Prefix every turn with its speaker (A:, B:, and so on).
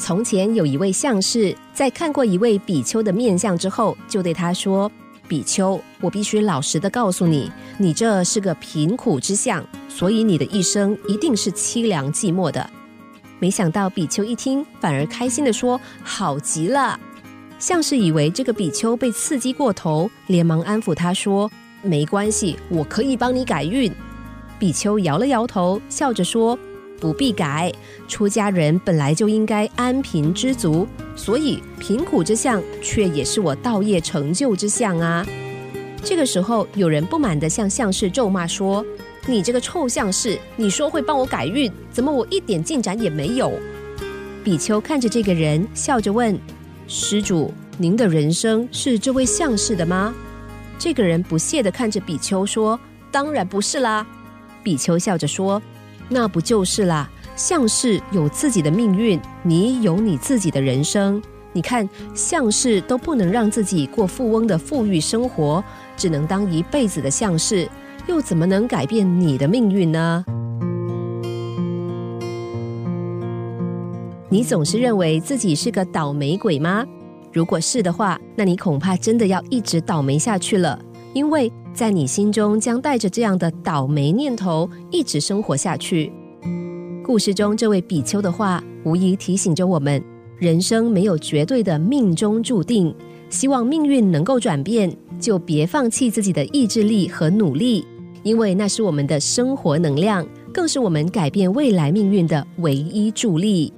A: 从前有一位相士，在看过一位比丘的面相之后，就对他说：“比丘，我必须老实的告诉你，你这是个贫苦之相，所以你的一生一定是凄凉寂寞的。”没想到比丘一听，反而开心的说：“好极了！”相士以为这个比丘被刺激过头，连忙安抚他说：“没关系，我可以帮你改运。”比丘摇了摇头，笑着说。不必改，出家人本来就应该安贫知足，所以贫苦之相却也是我道业成就之相啊！这个时候，有人不满地向相士咒骂说：“你这个臭相士，你说会帮我改运，怎么我一点进展也没有？”比丘看着这个人，笑着问：“施主，您的人生是这位相士的吗？”这个人不屑地看着比丘说：“当然不是啦。”比丘笑着说。那不就是啦？相士有自己的命运，你有你自己的人生。你看，相士都不能让自己过富翁的富裕生活，只能当一辈子的相士，又怎么能改变你的命运呢？你总是认为自己是个倒霉鬼吗？如果是的话，那你恐怕真的要一直倒霉下去了，因为。在你心中将带着这样的倒霉念头一直生活下去。故事中这位比丘的话，无疑提醒着我们：人生没有绝对的命中注定。希望命运能够转变，就别放弃自己的意志力和努力，因为那是我们的生活能量，更是我们改变未来命运的唯一助力。